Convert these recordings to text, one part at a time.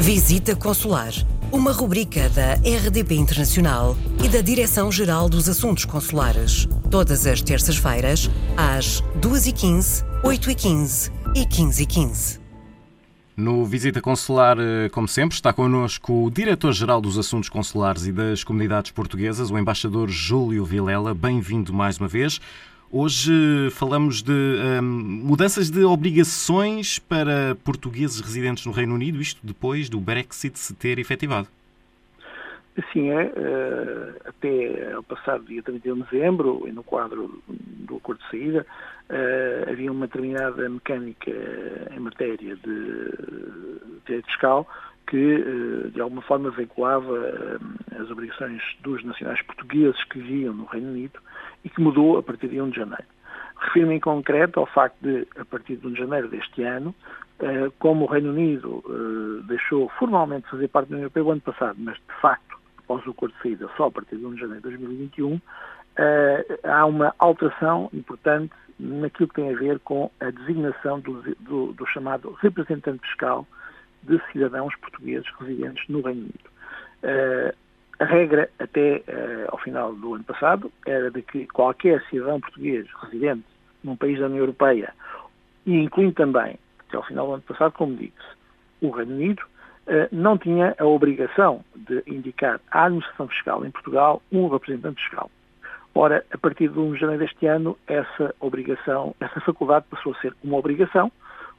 Visita Consular, uma rubrica da RDP Internacional e da Direção-Geral dos Assuntos Consulares. Todas as terças-feiras, às 2h15, 8h15 e 15h15. No Visita Consular, eh, como sempre, está connosco o Diretor-Geral dos Assuntos Consulares e das Comunidades Portuguesas, o Embaixador Júlio Vilela. Bem-vindo mais uma vez. Hoje falamos de um, mudanças de obrigações para portugueses residentes no Reino Unido, isto depois do Brexit se ter efetivado. Assim é, eh, até ao passado dia 31 de dezembro, no quadro do acordo de saída, eh, havia uma determinada mecânica em matéria de direito fiscal que, eh, de alguma forma, veiculava as obrigações dos nacionais portugueses que viviam no Reino Unido e que mudou a partir de 1 de janeiro. Refiro-me em concreto ao facto de, a partir de 1 de janeiro deste ano, eh, como o Reino Unido eh, deixou formalmente de fazer parte da União Europeia o ano passado, mas de facto, após o acordo de saída, só a partir de 1 de janeiro de 2021, eh, há uma alteração importante naquilo que tem a ver com a designação do, do, do chamado representante fiscal de cidadãos portugueses residentes no Reino Unido. A regra, até uh, ao final do ano passado, era de que qualquer cidadão português residente num país da União Europeia, e incluindo também, até ao final do ano passado, como disse, o Reino Unido, uh, não tinha a obrigação de indicar à administração fiscal em Portugal um representante fiscal. Ora, a partir de 1 de janeiro deste ano, essa obrigação, essa faculdade passou a ser uma obrigação,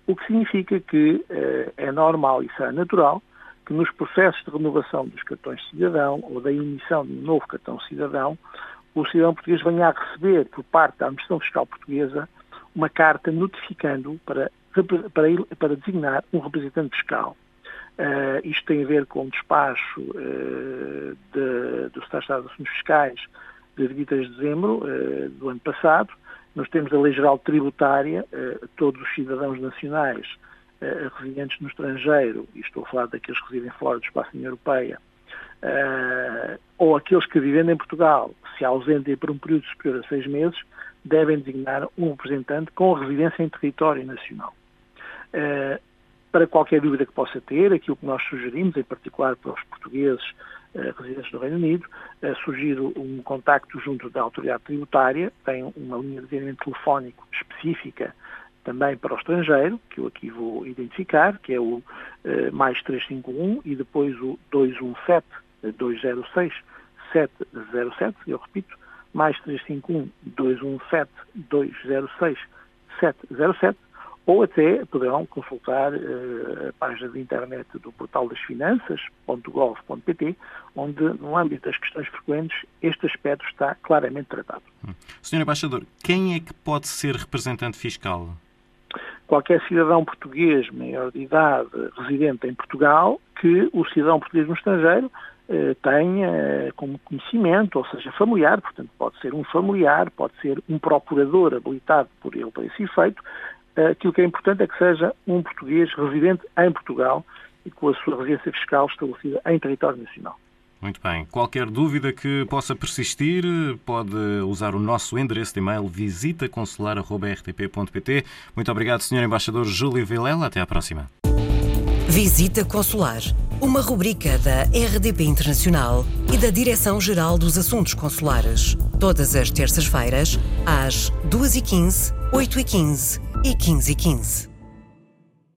o que significa que uh, é normal e será natural que nos processos de renovação dos cartões de cidadão ou da emissão de um novo cartão cidadão, o cidadão português venha a receber por parte da Administração Fiscal Portuguesa uma carta notificando para, para, para designar um representante fiscal. Uh, isto tem a ver com o despacho uh, de, do Estado de Assuntos Fiscais de 23 de dezembro uh, do ano passado. Nós temos a Lei Geral Tributária, todos os cidadãos nacionais uh, residentes no estrangeiro, e estou a falar daqueles que residem fora do espaço da União Europeia, uh, ou aqueles que vivendo em Portugal se ausentem por um período superior a seis meses, devem designar um representante com residência em território nacional. Uh, para qualquer dúvida que possa ter, aquilo que nós sugerimos, em particular para os portugueses uh, residentes do Reino Unido, uh, sugiro um contacto junto da autoridade tributária, tem uma linha de atendimento telefónico específica também para o estrangeiro, que eu aqui vou identificar, que é o eh, mais 351 e depois o 217 206 707, eu repito, mais 351 217 206 707, ou até poderão consultar uh, a página de internet do portal das finanças.gov.pt, onde, no âmbito das questões frequentes, este aspecto está claramente tratado. Hum. Senhor Embaixador, quem é que pode ser representante fiscal? Qualquer cidadão português maior de idade residente em Portugal que o cidadão português no estrangeiro eh, tenha eh, como conhecimento, ou seja, familiar, portanto pode ser um familiar, pode ser um procurador habilitado por ele para esse efeito. Eh, aquilo que é importante é que seja um português residente em Portugal e com a sua residência fiscal estabelecida em território nacional. Muito bem. Qualquer dúvida que possa persistir, pode usar o nosso endereço de e-mail visitaconsular.rtp.pt. Muito obrigado, Sr. Embaixador Júlio Vilela. Até à próxima. Visita Consular, uma rubrica da RDP Internacional e da Direção-Geral dos Assuntos Consulares. Todas as terças-feiras, às 2h15, 8h15 e 15h15.